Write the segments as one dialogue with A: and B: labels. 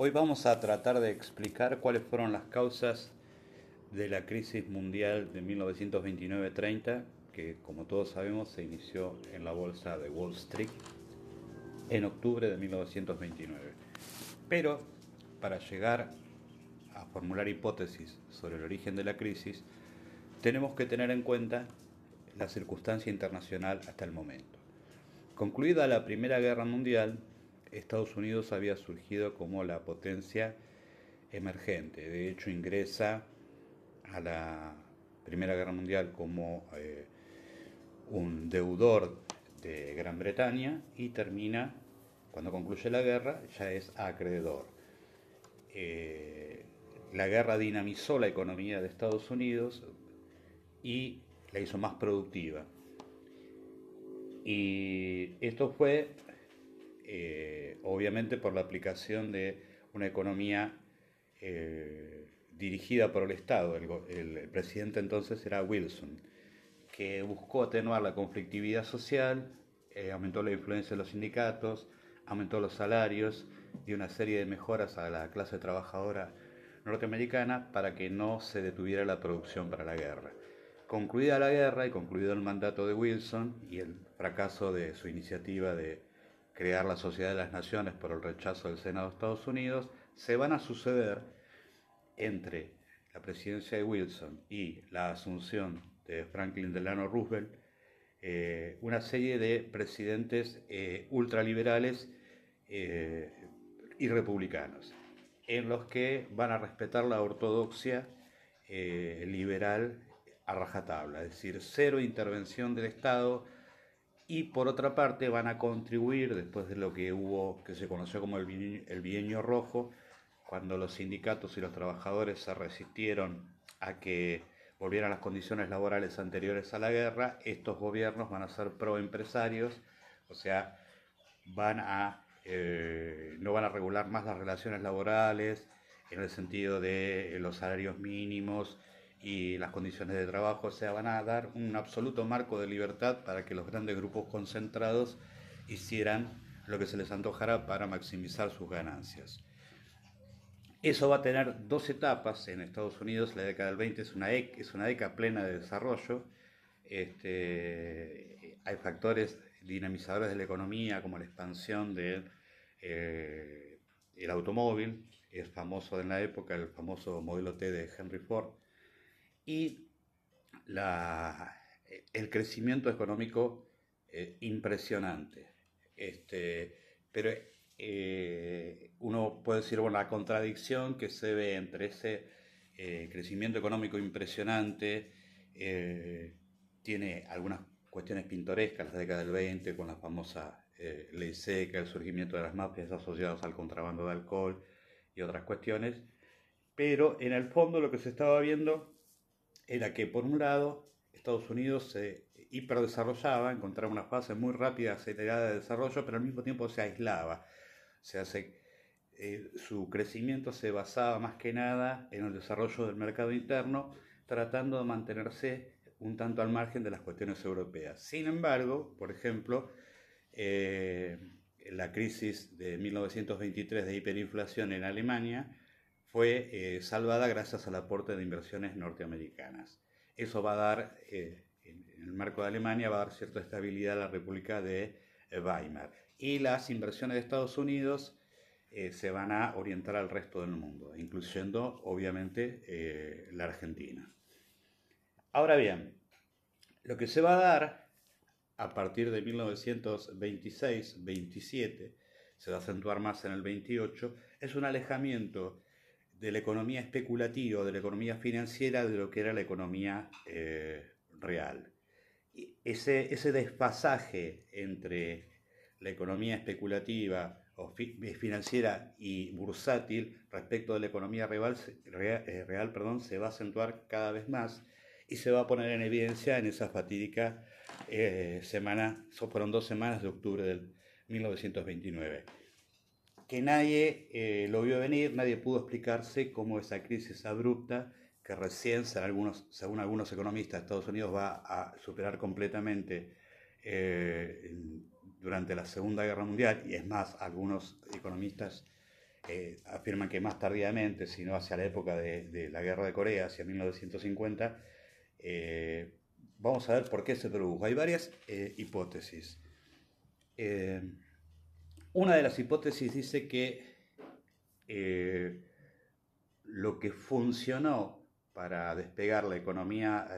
A: Hoy vamos a tratar de explicar cuáles fueron las causas de la crisis mundial de 1929-30, que como todos sabemos se inició en la bolsa de Wall Street en octubre de 1929. Pero para llegar a formular hipótesis sobre el origen de la crisis, tenemos que tener en cuenta la circunstancia internacional hasta el momento. Concluida la Primera Guerra Mundial, Estados Unidos había surgido como la potencia emergente. De hecho, ingresa a la Primera Guerra Mundial como eh, un deudor de Gran Bretaña y termina, cuando concluye la guerra, ya es acreedor. Eh, la guerra dinamizó la economía de Estados Unidos y la hizo más productiva. Y esto fue eh, obviamente por la aplicación de una economía eh, dirigida por el Estado. El, presidente entonces era Wilson, que buscó atenuar la conflictividad social, eh, aumentó la influencia de los sindicatos, aumentó los salarios y una serie de mejoras a la clase trabajadora norteamericana para que no se detuviera la producción para la guerra. Concluida la guerra y concluido el mandato de Wilson y el fracaso de su iniciativa de crear la Sociedad de las Naciones por el rechazo del Senado de Estados Unidos, se van a suceder entre la presidencia de Wilson y la asunción de Franklin Delano Roosevelt eh, una serie de presidentes eh, ultraliberales eh, y republicanos, en los que van a respetar la ortodoxia liberal a rajatabla, es decir, cero intervención del Estado, y por otra parte van a contribuir, después de lo que hubo, que se conoció como el bienio, rojo, cuando los sindicatos y los trabajadores se resistieron a que volvieran las condiciones laborales anteriores a la guerra, estos gobiernos van a ser proempresarios, o sea, van a, eh, no van a regular más las relaciones laborales en el sentido de los salarios mínimos, y las condiciones de trabajo, o van a dar un absoluto marco de libertad para que los grandes grupos concentrados hicieran lo que se les antojara para maximizar sus ganancias. Eso va a tener dos etapas en Estados Unidos. La década del 20 es una, es una década plena de desarrollo. Este, hay factores dinamizadores de la economía, como la expansión del eh, el automóvil, es famoso en la época, el famoso modelo T de Henry Ford y el crecimiento económico eh, impresionante. Este, pero eh, uno puede decir, bueno, la contradicción que se ve entre ese eh, crecimiento económico impresionante tiene algunas cuestiones pintorescas, la década del 20, con la famosa ley seca, el surgimiento de las mafias asociadas al contrabando de alcohol y otras cuestiones, pero en el fondo lo que se estaba viendo era que por un lado Estados Unidos se hiperdesarrollaba, encontraba una fase muy rápida, acelerada de desarrollo, pero al mismo tiempo se aislaba. O sea, eh, su crecimiento se basaba más que nada en el desarrollo del mercado interno, tratando de mantenerse un tanto al margen de las cuestiones europeas. Sin embargo, por ejemplo, eh, la crisis de 1923 de hiperinflación en Alemania fue eh, salvada gracias al aporte de inversiones norteamericanas. Eso va a dar, eh, en el marco de Alemania, va a dar cierta estabilidad a la República de eh, Weimar. Y las inversiones de Estados Unidos se van a orientar al resto del mundo, incluyendo obviamente la Argentina. Ahora bien, lo que se va a dar a partir de 1926-27, se va a acentuar más en el 28, es un alejamiento de la economía especulativa, de la economía financiera, de lo que era la economía eh, real. Ese, ese desfasaje entre la economía especulativa o eh, financiera y bursátil respecto de la economía real, eh, real, perdón, se va a acentuar cada vez más y se va a poner en evidencia en esa fatídica semana, fueron dos semanas de octubre del 1929 que nadie eh, lo vio venir, nadie pudo explicarse cómo esa crisis abrupta, que recién, según algunos, según algunos economistas, Estados Unidos va a superar completamente eh, durante la Segunda Guerra Mundial, y es más, algunos economistas eh, afirman que más tardíamente, sino hacia la época de, la Guerra de Corea, hacia 1950. Eh, vamos a ver por qué se produjo. Hay varias hipótesis. Una de las hipótesis dice que lo que funcionó para despegar la economía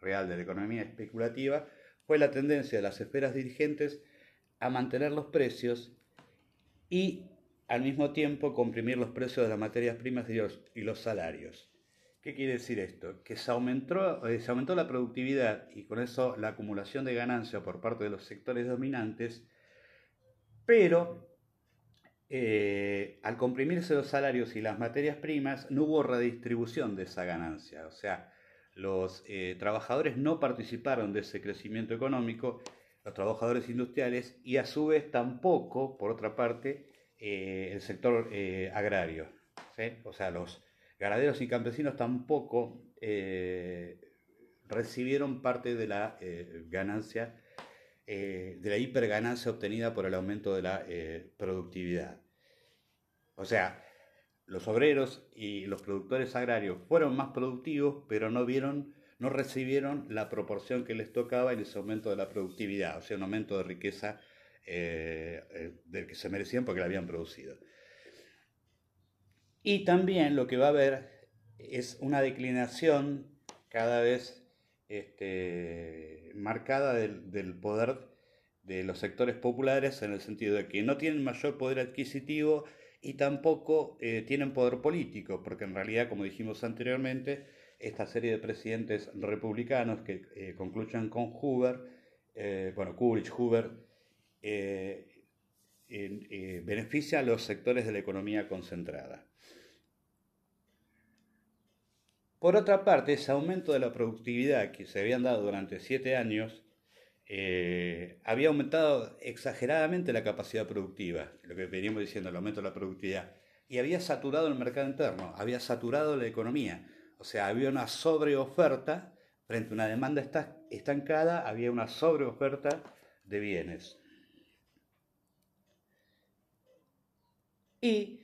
A: real de la economía especulativa fue la tendencia de las esferas dirigentes a mantener los precios y al mismo tiempo comprimir los precios de las materias primas y los, salarios. ¿Qué quiere decir esto? Que se aumentó, eh, se aumentó la productividad y con eso la acumulación de ganancia por parte de los sectores dominantes, pero eh, al comprimirse los salarios y las materias primas no hubo redistribución de esa ganancia. O sea, los eh, trabajadores no participaron de ese crecimiento económico, los trabajadores industriales, y a su vez tampoco, por otra parte, eh, el sector agrario. O sea, los ganaderos y campesinos tampoco recibieron parte de la ganancia, de la hiperganancia obtenida por el aumento de la productividad. O sea, los obreros y los productores agrarios fueron más productivos, pero no vieron, no recibieron la proporción que les tocaba en ese aumento de la productividad, o sea, un aumento de riqueza eh, eh, del que se merecían porque la habían producido. Y también lo que va a haber es una declinación cada vez este, marcada del, del poder de los sectores populares en el sentido de que no tienen mayor poder adquisitivo y tampoco eh, tienen poder político, porque en realidad, como dijimos anteriormente, esta serie de presidentes republicanos que eh, con Hoover, eh, bueno, Coolidge, Hoover, beneficia a los sectores de la economía concentrada. Por otra parte, ese aumento de la productividad que se habían dado durante siete años eh, había aumentado exageradamente la capacidad productiva, lo que veníamos diciendo, el aumento de la productividad, y había saturado el mercado interno, había saturado la economía, o sea, había una sobreoferta frente a una demanda estancada, había una sobreoferta de bienes. Y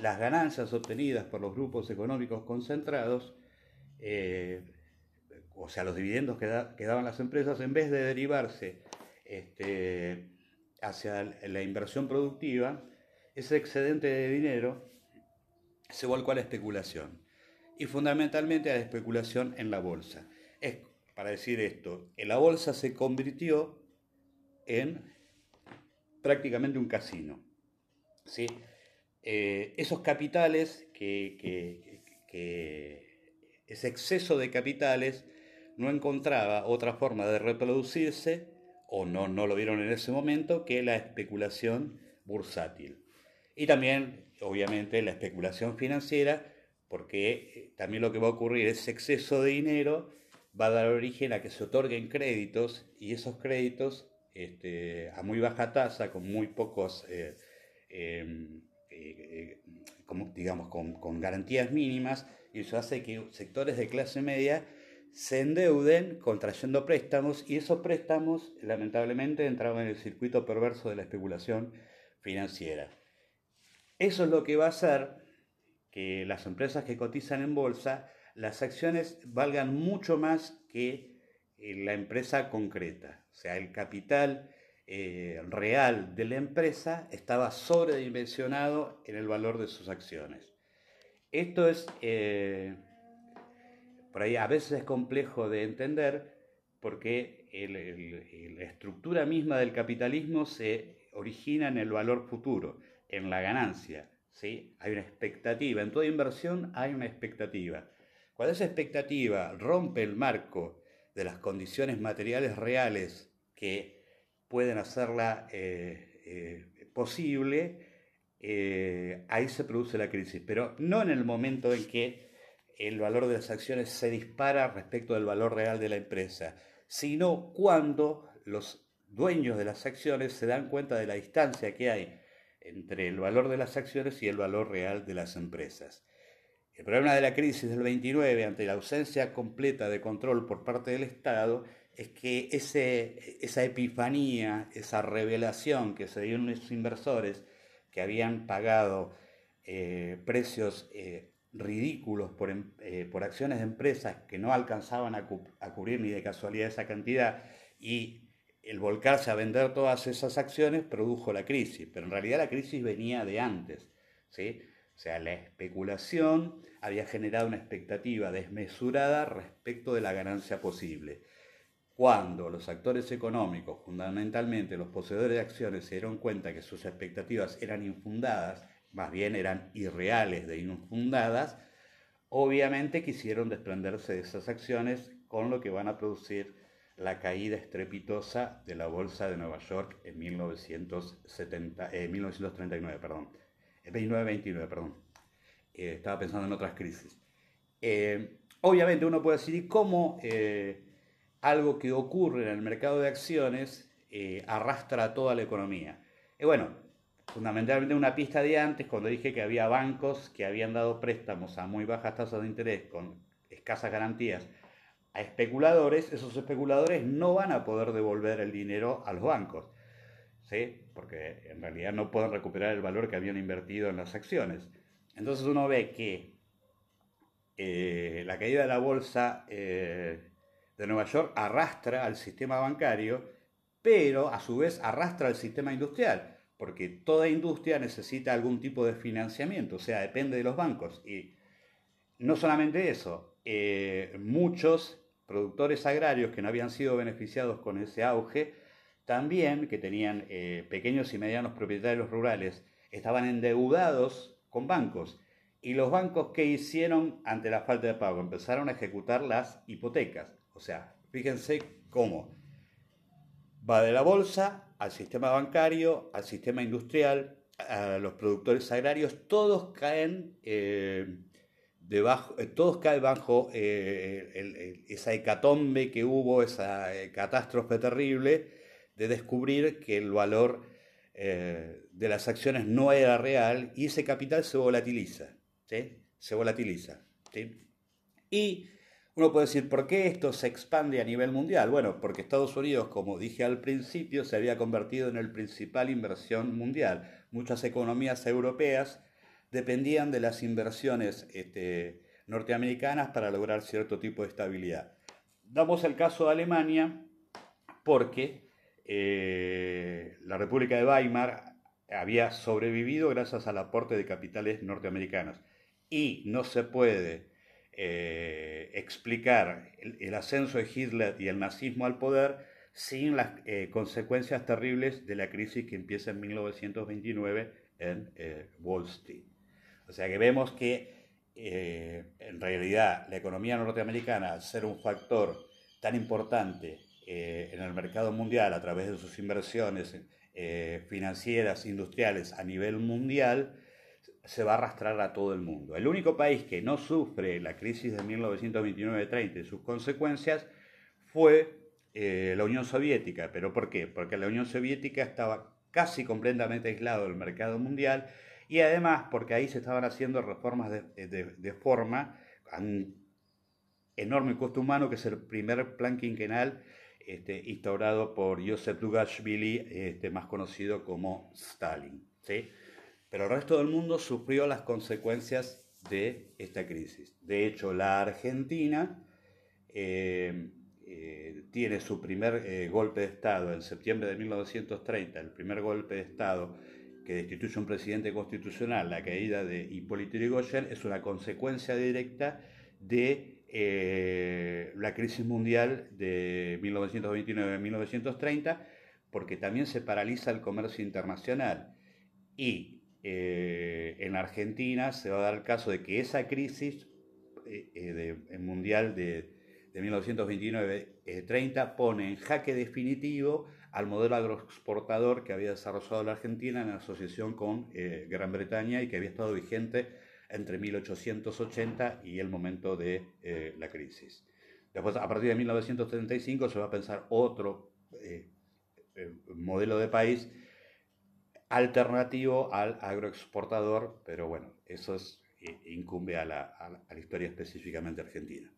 A: las ganancias obtenidas por los grupos económicos concentrados eh, o sea, los dividendos que, daban las empresas, en vez de derivarse este, hacia la inversión productiva, ese excedente de dinero se volcó a la especulación y fundamentalmente a la especulación en la bolsa. Es para decir esto, la bolsa se convirtió en prácticamente un casino. ¿sí? Eh, esos capitales, que, ese exceso de capitales, no encontraba otra forma de reproducirse, o no, no lo vieron en ese momento, que la especulación bursátil. Y también, obviamente, la especulación financiera, porque también lo que va a ocurrir es exceso de dinero va a dar origen a que se otorguen créditos y esos créditos este, a muy baja tasa, con muy pocos, eh, em, eh, digamos, con, con garantías mínimas, y eso hace que sectores de clase media se endeuden contrayendo préstamos y esos préstamos lamentablemente entraban en el circuito perverso de la especulación financiera. Eso es lo que va a hacer que las empresas que cotizan en bolsa, las acciones valgan mucho más que eh, la empresa concreta. O sea, el capital eh, real de la empresa estaba sobredimensionado en el valor de sus acciones. Esto es eh, por ahí a veces es complejo de entender porque la estructura misma del capitalismo se origina en el valor futuro, en la ganancia. ¿sí? Hay una expectativa, en toda inversión hay una expectativa. Cuando esa expectativa rompe el marco de las condiciones materiales reales que pueden hacerla eh, eh, posible, eh, ahí se produce la crisis, pero no en el momento en que el valor de las acciones se dispara respecto del valor real de la empresa, sino cuando los dueños de las acciones se dan cuenta de la distancia que hay entre el valor de las acciones y el valor real de las empresas. El problema de la crisis del 29 ante la ausencia completa de control por parte del Estado es que ese, esa epifanía, esa revelación que se dio en los inversores, que habían pagado precios ridículos por, por, acciones de empresas que no alcanzaban a, a, cubrir ni de casualidad esa cantidad y el volcarse a vender todas esas acciones produjo la crisis, pero en realidad la crisis venía de antes. ¿sí? O sea, la especulación había generado una expectativa desmesurada respecto de la ganancia posible. Cuando los actores económicos, fundamentalmente los poseedores de acciones, se dieron cuenta que sus expectativas eran infundadas, más bien eran irreales de infundadas, obviamente quisieron desprenderse de esas acciones con lo que van a producir la caída estrepitosa de la bolsa de Nueva York en 1970, 1939, perdón. 29-29, perdón. Eh, estaba pensando en otras crisis. Eh, obviamente uno puede decir, cómo eh, algo que ocurre en el mercado de acciones arrastra a toda la economía? Y bueno, fundamentalmente una pista de antes, cuando dije que había bancos que habían dado préstamos a muy bajas tasas de interés con escasas garantías a especuladores, esos especuladores no van a poder devolver el dinero a los bancos, ¿sí? porque en realidad no pueden recuperar el valor que habían invertido en las acciones. Entonces uno ve que eh, la caída de la bolsa eh, de Nueva York arrastra al sistema bancario, pero a su vez arrastra al sistema industrial, porque toda industria necesita algún tipo de financiamiento, o sea, depende de los bancos. Y no solamente eso, eh, muchos productores agrarios que no habían sido beneficiados con ese auge, también que tenían eh, pequeños y medianos propietarios rurales, estaban endeudados con bancos. Y los bancos, ¿qué hicieron ante la falta de pago? Empezaron a ejecutar las hipotecas. O sea, fíjense cómo va de la bolsa al sistema bancario, al sistema industrial, a los productores agrarios, todos caen eh, debajo, eh, todos caen bajo eh, esa hecatombe que hubo, esa eh, catástrofe terrible de descubrir que el valor de las acciones no era real y ese capital se volatiliza, se volatiliza. Y uno puede decir, ¿por qué esto se expande a nivel mundial? Bueno, porque Estados Unidos, como dije al principio, se había convertido en el principal inversión mundial. Muchas economías europeas dependían de las inversiones este, norteamericanas para lograr cierto tipo de estabilidad. Damos el caso de Alemania porque eh, la República de Weimar había sobrevivido gracias al aporte de capitales norteamericanos y no se puede eh, explicar el, ascenso de Hitler y el nazismo al poder sin las eh, consecuencias terribles de la crisis que empieza en 1929 en Wall Street. O sea que vemos que eh, en realidad la economía norteamericana, al ser un factor tan importante eh, en el mercado mundial a través de sus inversiones eh, financieras, industriales a nivel mundial, se va a arrastrar a todo el mundo. El único país que no sufre la crisis de 1929-30 y sus consecuencias fue la Unión Soviética. ¿Pero por qué? Porque la Unión Soviética estaba casi completamente aislado del mercado mundial y además porque ahí se estaban haciendo reformas de, forma a un enorme costo humano, que es el primer plan quinquenal este, instaurado por Joseph Dugashvili, este, más conocido como Stalin. ¿sí? Pero el resto del mundo sufrió las consecuencias de esta crisis. De hecho, la Argentina eh, eh, tiene su primer eh, golpe de Estado en septiembre de 1930, el primer golpe de Estado que destituye un presidente constitucional, la caída de Hipólito Yrigoyen, es una consecuencia directa de la crisis mundial de 1929-1930, porque también se paraliza el comercio internacional. Y eh, en Argentina se va a dar el caso de que esa crisis eh, mundial de, de 1929-30 pone en jaque definitivo al modelo agroexportador que había desarrollado la Argentina en asociación con eh, Gran Bretaña y que había estado vigente entre 1880 y el momento de eh, la crisis. Después, a partir de 1935, se va a pensar otro eh, modelo de país alternativo al agroexportador, pero bueno, eso es, incumbe a la historia específicamente argentina.